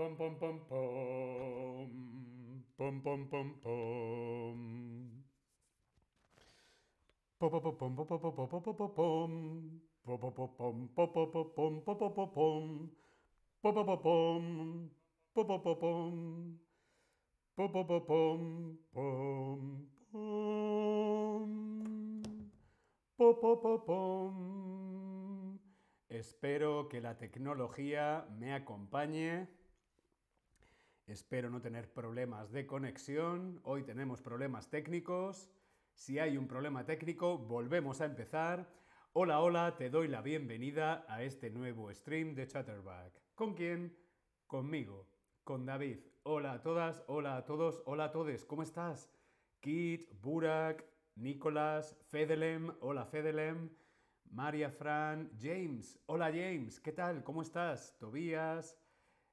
Pom, pom, pom, pom. Pom, pom, pom, pom. Espero que la tecnología me acompañe Espero no tener problemas de conexión. Hoy tenemos problemas técnicos. Si hay un problema técnico, volvemos a empezar. Hola, hola, te doy la bienvenida a este nuevo stream de Chatterback. ¿Con quién? Conmigo, con David. Hola a todas, hola a todos, hola a todos. ¿Cómo estás? Kit, Burak, Nicolás, Fedelem, hola Fedelem, María Fran, James, hola James, ¿qué tal? ¿Cómo estás? Tobías,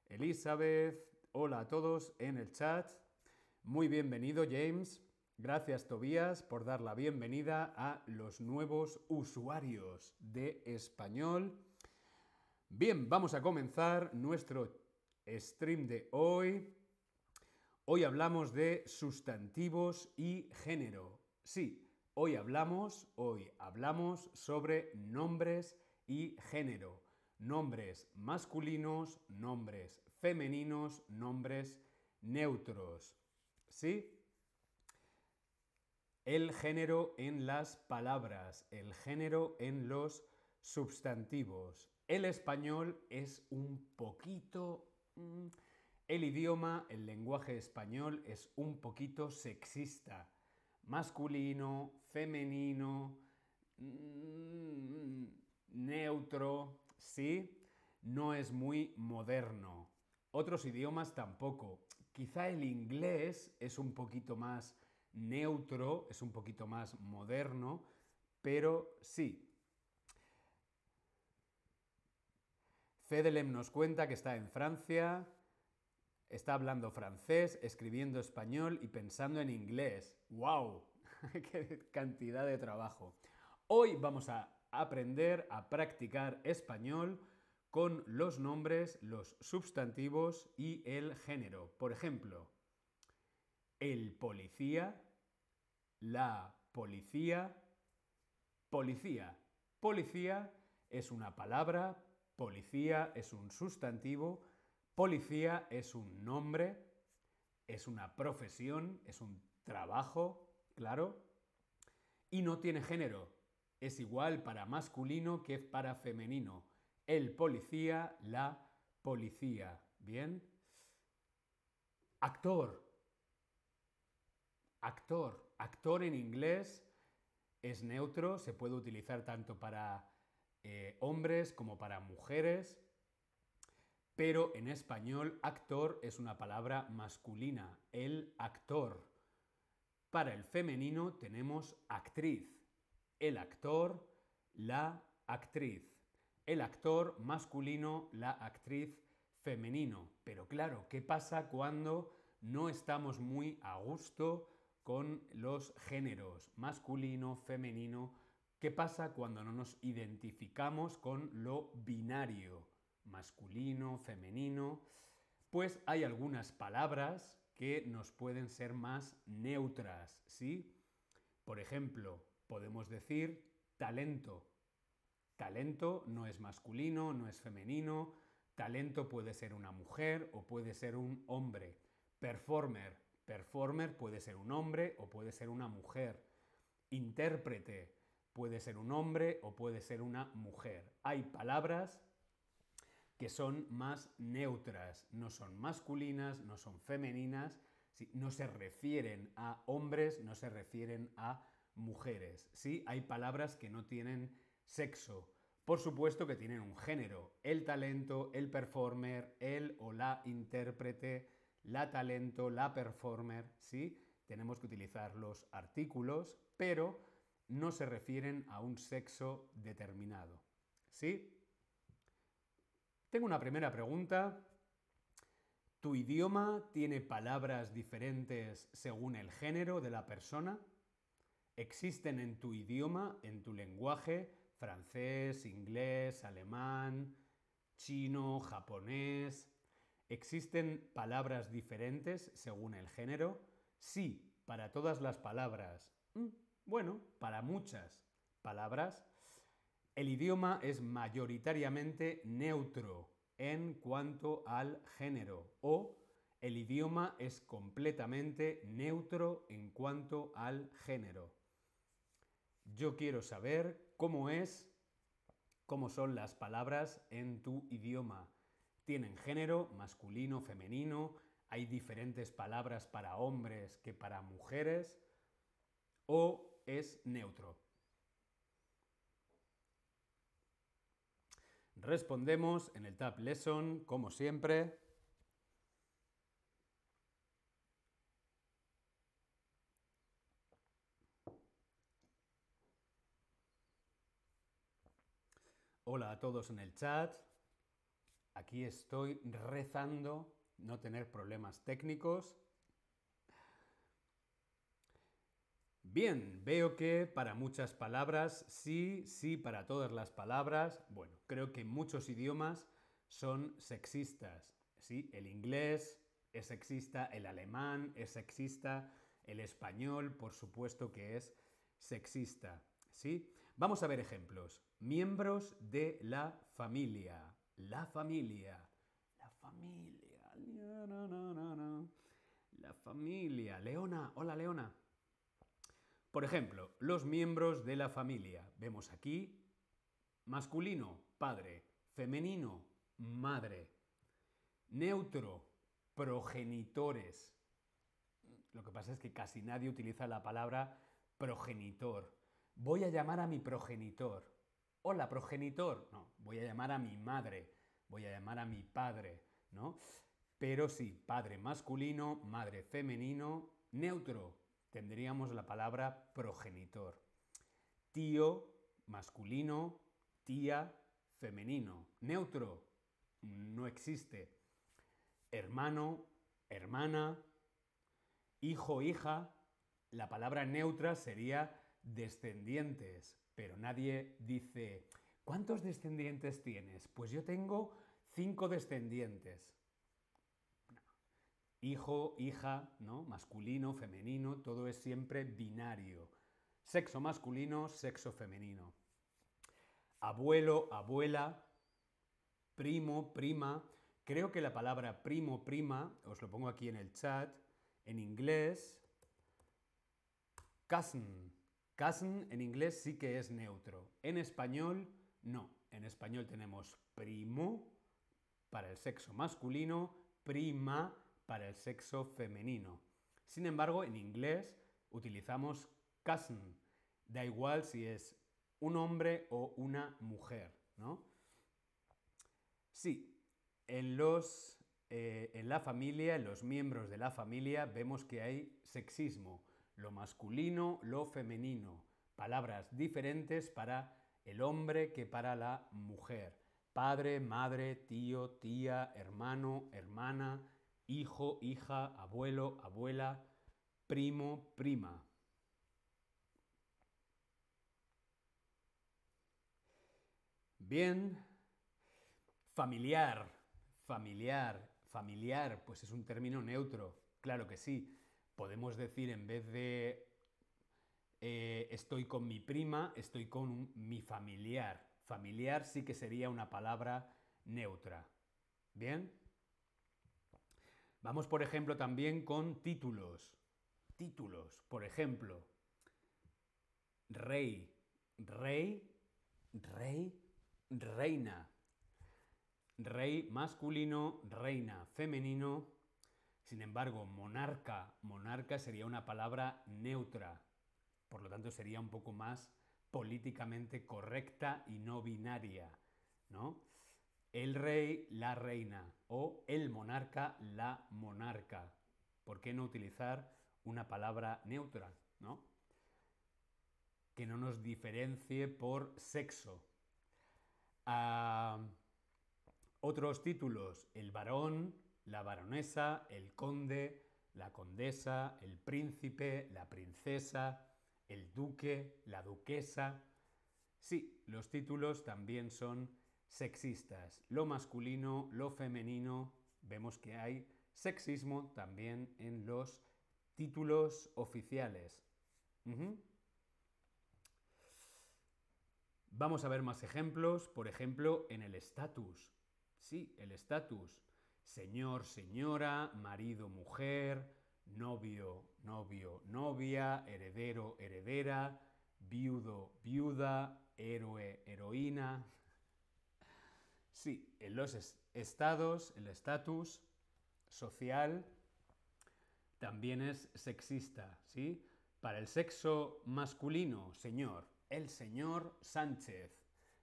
Elizabeth, hola a todos en el chat. Muy bienvenido James. Gracias Tobías por dar la bienvenida a los nuevos usuarios de español. Bien, vamos a comenzar nuestro stream de hoy. Hoy hablamos de sustantivos y género. Sí, hoy hablamos, hoy hablamos sobre nombres y género. Nombres masculinos, nombres femeninos, nombres neutros. ¿Sí? El género en las palabras, el género en los sustantivos. El español es un poquito... mm, el idioma, el lenguaje español es un poquito sexista. Masculino, femenino, mm, neutro, ¿sí? No es muy moderno. Otros idiomas tampoco. Quizá el inglés es un poquito más neutro, es un poquito más moderno, pero sí. Fedelem nos cuenta que está en Francia, está hablando francés, escribiendo español y pensando en inglés. ¡Wow! ¡Qué cantidad de trabajo! Hoy vamos a aprender a practicar español con los nombres, los sustantivos y el género. Por ejemplo, el policía, la policía, policía. Policía es una palabra, policía es un sustantivo, policía es un nombre, es una profesión, es un trabajo, claro, y no tiene género. Es igual para masculino que para femenino. El policía, la policía. ¿Bien? Actor. Actor. Actor en inglés es neutro, se puede utilizar tanto para eh, hombres como para mujeres, pero en español actor es una palabra masculina, el actor. Para el femenino tenemos actriz, el actor, la actriz. El actor masculino, la actriz femenino. Pero claro, ¿qué pasa cuando no estamos muy a gusto con los géneros masculino, femenino? ¿Qué pasa cuando no nos identificamos con lo binario? Masculino, femenino. Pues hay algunas palabras que nos pueden ser más neutras, ¿sí? Por ejemplo, podemos decir talento. Talento no es masculino, no es femenino. Talento puede ser una mujer o puede ser un hombre. Performer. Performer puede ser un hombre o puede ser una mujer. Intérprete puede ser un hombre o puede ser una mujer. Hay palabras que son más neutras, no son masculinas, no son femeninas, no se refieren a hombres, no se refieren a mujeres. Sí, hay palabras que no tienen sexo. Por supuesto que tienen un género. El talento, el performer, el o la intérprete, la talento, la performer, ¿sí? Tenemos que utilizar los artículos, pero no se refieren a un sexo determinado. ¿Sí? Tengo una primera pregunta. ¿Tu idioma tiene palabras diferentes según el género de la persona? ¿Existen en tu idioma, en tu lenguaje, francés, inglés, alemán, chino, japonés? ¿Existen palabras diferentes según el género? Sí, para todas las palabras. Mm, bueno, para muchas palabras. El idioma es mayoritariamente neutro en cuanto al género o el idioma es completamente neutro en cuanto al género. Yo quiero saber cómo es, cómo son las palabras en tu idioma. ¿Tienen género, masculino, femenino? ¿Hay diferentes palabras para hombres que para mujeres? ¿O es neutro? Respondemos en el Tab Lesson, como siempre. Hola a todos en el chat. Aquí estoy rezando no tener problemas técnicos. Bien, veo que para muchas palabras sí, sí para todas las palabras. Bueno, creo que muchos idiomas son sexistas. Sí, el inglés es sexista, el alemán es sexista, el español, por supuesto que es sexista. ¿Sí? Vamos a ver ejemplos. Miembros de la familia. La familia. La familia. La familia. Leona. Hola, Leona. Por ejemplo, los miembros de la familia. Vemos aquí masculino, padre, femenino, madre, neutro, progenitores. Lo que pasa es que casi nadie utiliza la palabra progenitor. Voy a llamar a mi progenitor. Hola, progenitor. No, voy a llamar a mi madre. Voy a llamar a mi padre, ¿no? Pero sí, padre masculino, madre femenino, neutro. Tendríamos la palabra progenitor. Tío masculino, tía femenino. Neutro no existe. Hermano, hermana, hijo, hija. La palabra neutra sería descendientes, pero nadie dice, ¿cuántos descendientes tienes? Pues yo tengo cinco descendientes. Hijo, hija, ¿no? Masculino, femenino, todo es siempre binario. Sexo masculino, sexo femenino. Abuelo, abuela, primo, prima. Creo que la palabra primo, prima, os lo pongo aquí en el chat, en inglés, cousin, Cousin en inglés sí que es neutro. En español, no. En español tenemos primo para el sexo masculino, prima para el sexo femenino. Sin embargo, en inglés utilizamos cousin. Da igual si es un hombre o una mujer, ¿no? Sí, en, los, eh, en la familia, en los miembros de la familia, vemos que hay sexismo lo masculino, lo femenino, palabras diferentes para el hombre que para la mujer. Padre, madre, tío, tía, hermano, hermana, hijo, hija, abuelo, abuela, primo, prima. Bien, familiar, familiar, familiar, pues es un término neutro, claro que sí. Podemos decir en vez de eh, estoy con mi prima, estoy con mi familiar. Familiar sí que sería una palabra neutra. ¿Bien? Vamos, por ejemplo, también con títulos. Títulos, por ejemplo, rey, rey, rey, reina. Rey masculino, reina femenino, sin embargo, monarca, monarca sería una palabra neutra, por lo tanto sería un poco más políticamente correcta y no binaria, ¿no? El rey, la reina o el monarca, la monarca. ¿Por qué no utilizar una palabra neutra, ¿no? Que no nos diferencie por sexo. Ah, otros títulos, el varón, la baronesa, el conde, la condesa, el príncipe, la princesa, el duque, la duquesa. Sí, los títulos también son sexistas. Lo masculino, lo femenino, vemos que hay sexismo también en los títulos oficiales. Vamos a ver más ejemplos, por ejemplo, en el estatus. Sí, el estatus. Señor, señora, marido, mujer, novio, novio, novia, heredero, heredera, viudo, viuda, héroe, heroína. Sí, en los estados, el estatus social también es sexista, ¿sí? Para el sexo masculino, señor, el señor Sánchez,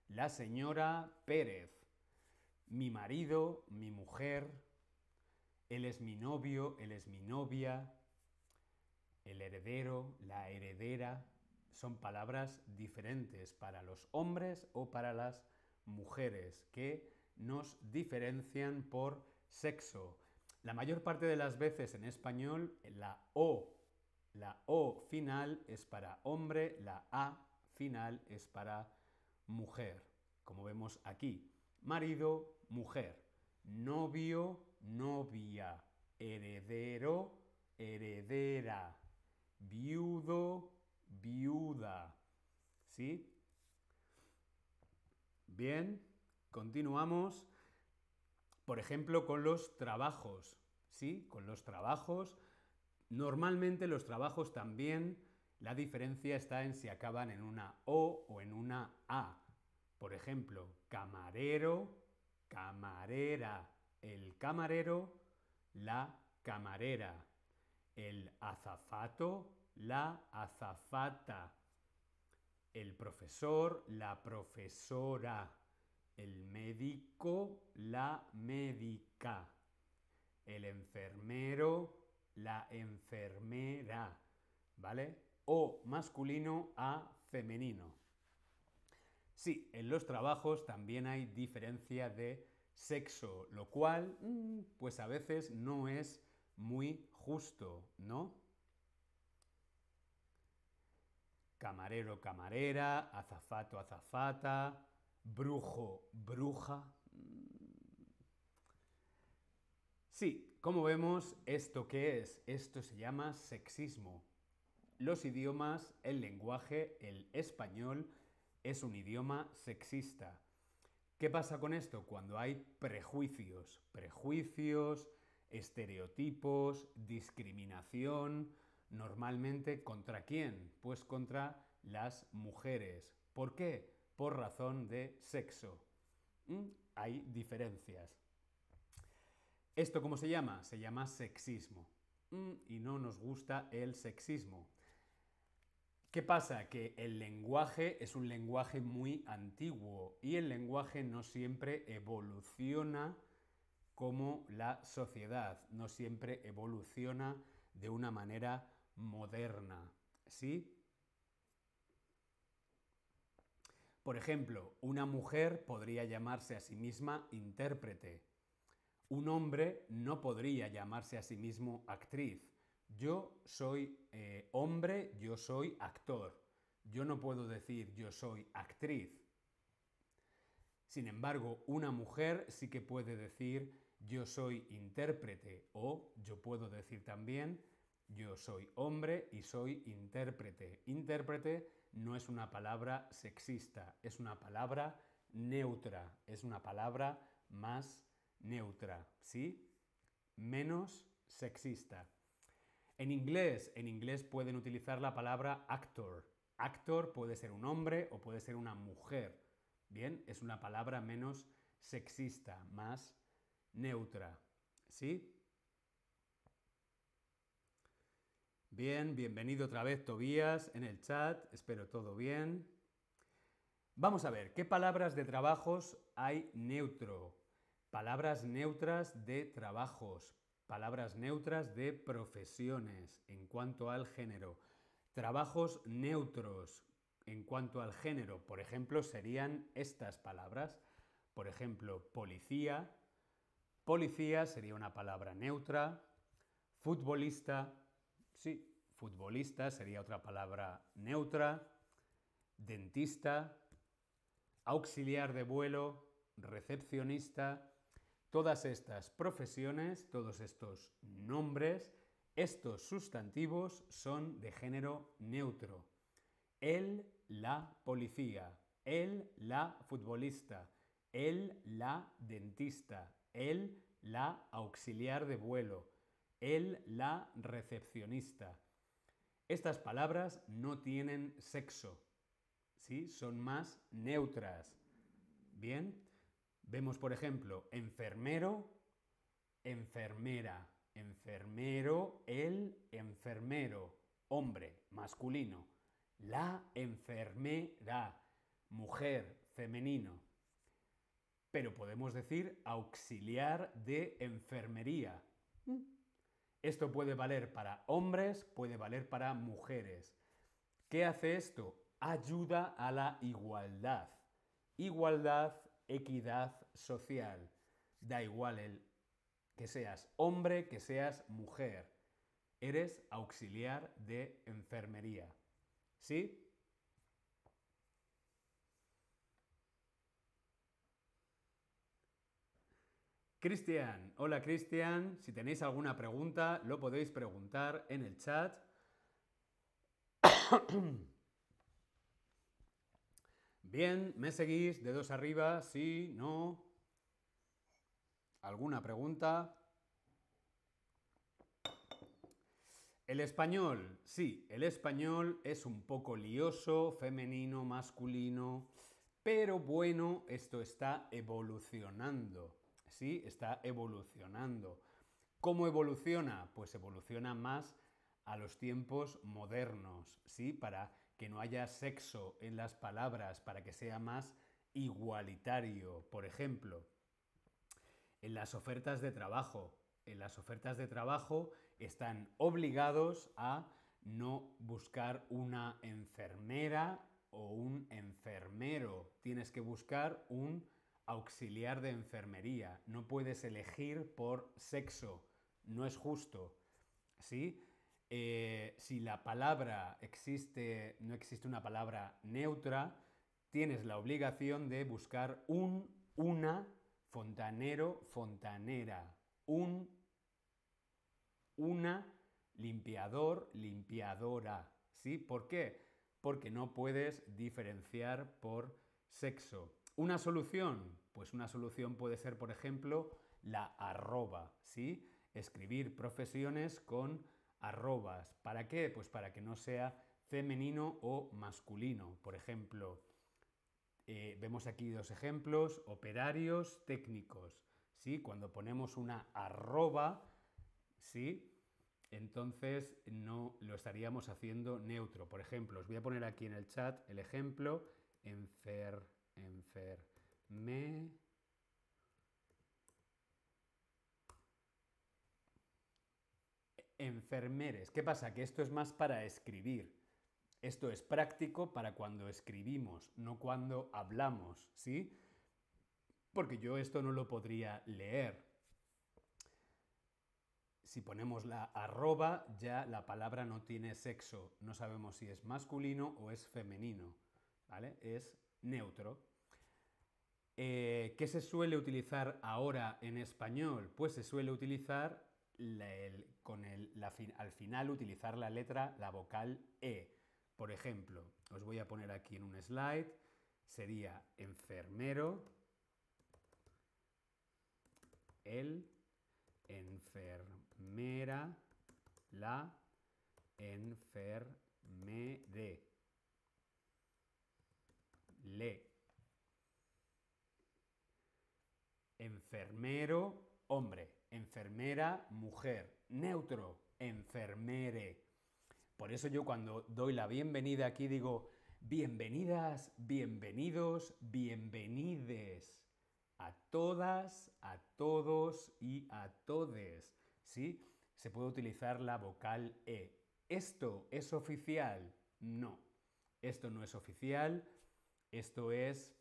la señora Pérez, mi marido, mi mujer, él es mi novio, él es mi novia, el heredero, la heredera, son palabras diferentes para los hombres o para las mujeres que nos diferencian por sexo. La mayor parte de las veces en español la O, la O final es para hombre, la A final es para mujer, como vemos aquí. Marido, mujer. Novio, novia. Heredero, heredera. Viudo, viuda. ¿Sí? Bien, continuamos. Por ejemplo, con los trabajos. ¿Sí? Con los trabajos. Normalmente los trabajos también la diferencia está en si acaban en una O o en una A. Por ejemplo, camarero, camarera, el camarero, la camarera, el azafato, la azafata, el profesor, la profesora, el médico, la médica, el enfermero, la enfermera, ¿vale? o masculino a femenino. Sí, en los trabajos también hay diferencia de sexo, lo cual, mm, pues a veces no es muy justo, ¿no? Camarero, camarera, azafato, azafata, brujo, bruja. Sí, como vemos, ¿esto qué es? Esto se llama sexismo los idiomas, el lenguaje, el español, es un idioma sexista. ¿Qué pasa con esto? Cuando hay prejuicios, prejuicios, estereotipos, discriminación, normalmente contra quién? Pues contra las mujeres. ¿Por qué? Por razón de sexo. ¿Mm? Hay diferencias. ¿Esto cómo se llama? Se llama sexismo. ¿Mm? Y no nos gusta el sexismo. ¿Qué pasa? Que el lenguaje es un lenguaje muy antiguo y el lenguaje no siempre evoluciona como la sociedad, no siempre evoluciona de una manera moderna. ¿Sí? Por ejemplo, una mujer podría llamarse a sí misma intérprete. Un hombre no podría llamarse a sí mismo actriz. Yo soy eh, hombre, yo soy actor. Yo no puedo decir yo soy actriz. Sin embargo, una mujer sí que puede decir yo soy intérprete o yo puedo decir también yo soy hombre y soy intérprete. Intérprete no es una palabra sexista, es una palabra neutra, es una palabra más neutra, ¿sí? Menos sexista. En inglés, en inglés pueden utilizar la palabra actor. Actor puede ser un hombre o puede ser una mujer. Bien, es una palabra menos sexista, más neutra. ¿Sí? Bien, bienvenido otra vez Tobías en el chat, espero todo bien. Vamos a ver, ¿qué palabras de trabajos hay neutro? Palabras neutras de trabajos palabras neutras de profesiones en cuanto al género, trabajos neutros en cuanto al género, por ejemplo, serían estas palabras, por ejemplo, policía, policía sería una palabra neutra, futbolista, sí, futbolista sería otra palabra neutra, dentista, auxiliar de vuelo, recepcionista, Todas estas profesiones, todos estos nombres, estos sustantivos son de género neutro. El, la policía, el, la futbolista, el, la dentista, el, la auxiliar de vuelo, el, la recepcionista. Estas palabras no tienen sexo, ¿sí? Son más neutras. Bien, vemos por ejemplo enfermero, enfermera, enfermero, el enfermero, hombre, masculino, la enfermera, mujer, femenino. Pero podemos decir auxiliar de enfermería. Esto puede valer para hombres, puede valer para mujeres. ¿Qué hace esto? Ayuda a la igualdad. Igualdad, equidad social. Da igual el que seas hombre, que seas mujer. Eres auxiliar de enfermería. ¿Sí? Cristian, hola Cristian, si tenéis alguna pregunta lo podéis preguntar en el chat. Bien, ¿me seguís? Dedos arriba, sí, no. ¿Alguna pregunta? El español, sí, el español es un poco lioso, femenino, masculino, pero bueno, esto está evolucionando, sí, está evolucionando. ¿Cómo evoluciona? Pues evoluciona más a los tiempos modernos, ¿sí? Para que no haya sexo en las palabras, para que sea más igualitario. Por ejemplo, en las ofertas de trabajo. En las ofertas de trabajo están obligados a no buscar una enfermera o un enfermero. Tienes que buscar un auxiliar de enfermería. No puedes elegir por sexo. No es justo. ¿Sí? Eh, si la palabra existe, no existe una palabra neutra, tienes la obligación de buscar un, una fontanero, fontanera, un, una, limpiador, limpiadora. ¿Sí? ¿Por qué? Porque no puedes diferenciar por sexo. ¿Una solución? Pues una solución puede ser, por ejemplo, la arroba, ¿sí? Escribir profesiones con arrobas. ¿Para qué? Pues para que no sea femenino o masculino. Por ejemplo, eh, vemos aquí dos ejemplos, operarios técnicos. ¿sí? Cuando ponemos una arroba, ¿sí? entonces no lo estaríamos haciendo neutro. Por ejemplo, os voy a poner aquí en el chat el ejemplo, enfer, enferme, enfermeres. ¿Qué pasa? Que esto es más para escribir. Esto es práctico para cuando escribimos, no cuando hablamos, ¿sí? Porque yo esto no lo podría leer. Si ponemos la arroba, ya la palabra no tiene sexo. No sabemos si es masculino o es femenino. ¿Vale? Es neutro. Eh, ¿Qué se suele utilizar ahora en español? Pues se suele utilizar con al final utilizar la letra, la vocal E. Por ejemplo, os voy a poner aquí en un slide, sería enfermero, el, enfermera, la, enfermere, le, enfermero, hombre, enfermera, mujer, neutro, enfermere. Por eso yo cuando doy la bienvenida aquí digo, bienvenidas, bienvenidos, bienvenides a todas, a todos y a todes. ¿Sí? Se puede utilizar la vocal E. ¿Esto es oficial? No. Esto no es oficial. Esto es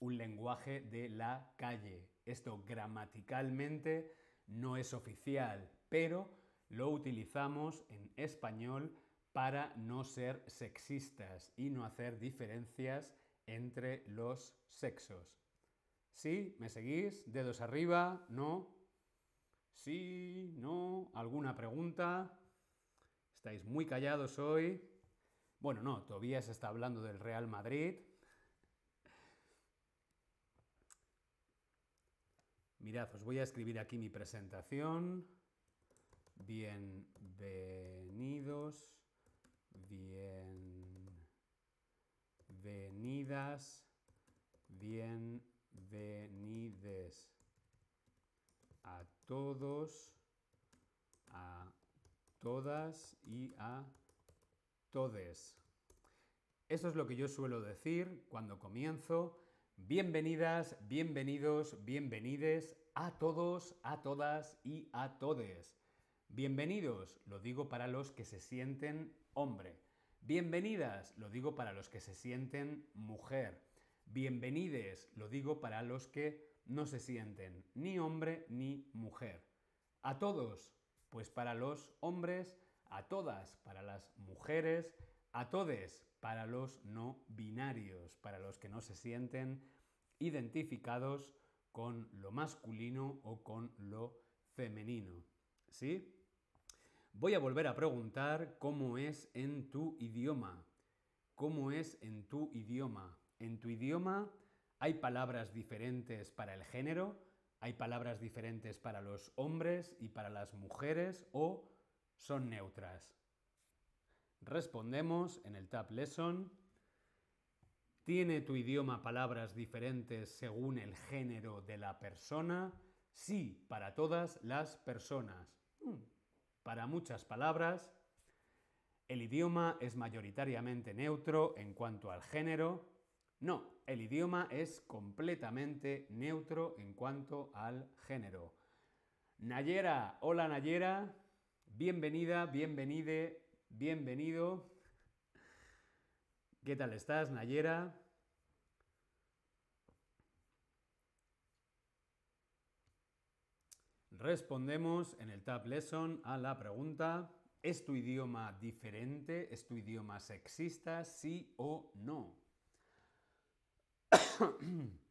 un lenguaje de la calle. Esto gramaticalmente no es oficial, pero lo utilizamos en español para no ser sexistas y no hacer diferencias entre los sexos. ¿Sí? ¿Me seguís? ¿Dedos arriba? ¿No? ¿Sí? ¿No? ¿Alguna pregunta? ¿Estáis muy callados hoy? Bueno, no, Tobías está hablando del Real Madrid. Mirad, os voy a escribir aquí mi presentación. Bienvenidos, bienvenidas, bienvenides a todos, a todas y a todes. Eso es lo que yo suelo decir cuando comienzo. Bienvenidas, bienvenidos, bienvenides a todos, a todas y a todes. Bienvenidos, lo digo para los que se sienten hombre. Bienvenidas, lo digo para los que se sienten mujer. Bienvenides, lo digo para los que no se sienten ni hombre ni mujer. A todos, pues para los hombres, a todas para las mujeres, a todes para los no binarios, para los que no se sienten identificados con lo masculino o con lo femenino. ¿Sí? Voy a volver a preguntar cómo es en tu idioma. ¿Cómo es en tu idioma? En tu idioma hay palabras diferentes para el género, hay palabras diferentes para los hombres y para las mujeres o son neutras. Respondemos en el Tab Lesson. ¿Tiene tu idioma palabras diferentes según el género de la persona? Sí, para todas las personas. Hmm, para muchas palabras, el idioma es mayoritariamente neutro en cuanto al género. No, el idioma es completamente neutro en cuanto al género. Nayera, hola Nayera, bienvenida, bienvenide, bienvenido. ¿Qué tal estás, Nayera? Respondemos en el Tab Lesson a la pregunta, ¿es tu idioma diferente? ¿Es tu idioma sexista? ¿Sí o no?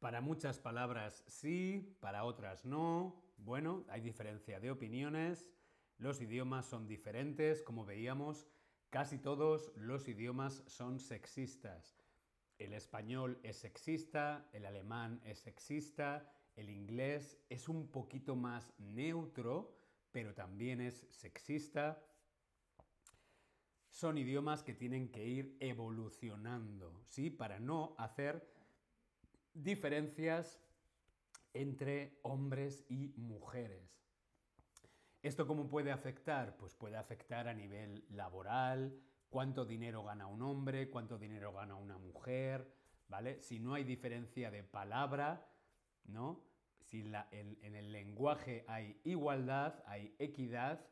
Para muchas palabras sí, para otras no. Bueno, hay diferencia de opiniones. Los idiomas son diferentes, como veíamos, casi todos los idiomas son sexistas. El español es sexista, el alemán es sexista, el inglés es un poquito más neutro, pero también es sexista. Son idiomas que tienen que ir evolucionando, ¿sí? Para no hacer diferencias entre hombres y mujeres. ¿Esto cómo puede afectar? Pues puede afectar a nivel laboral, cuánto dinero gana un hombre, cuánto dinero gana una mujer, ¿vale? Si no hay diferencia de palabra, ¿no? Si en el lenguaje hay igualdad, hay equidad,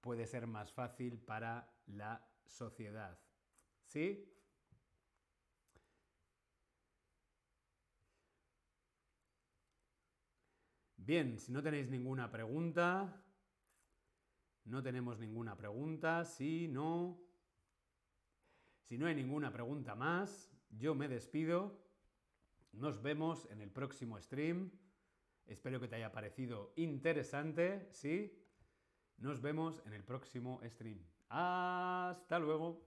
puede ser más fácil para la sociedad. ¿Sí? Bien, si no tenéis ninguna pregunta, no tenemos ninguna pregunta, sí, no. Si no hay ninguna pregunta más, yo me despido. Nos vemos en el próximo stream. Espero que te haya parecido interesante, ¿sí? Nos vemos en el próximo stream. Hasta luego.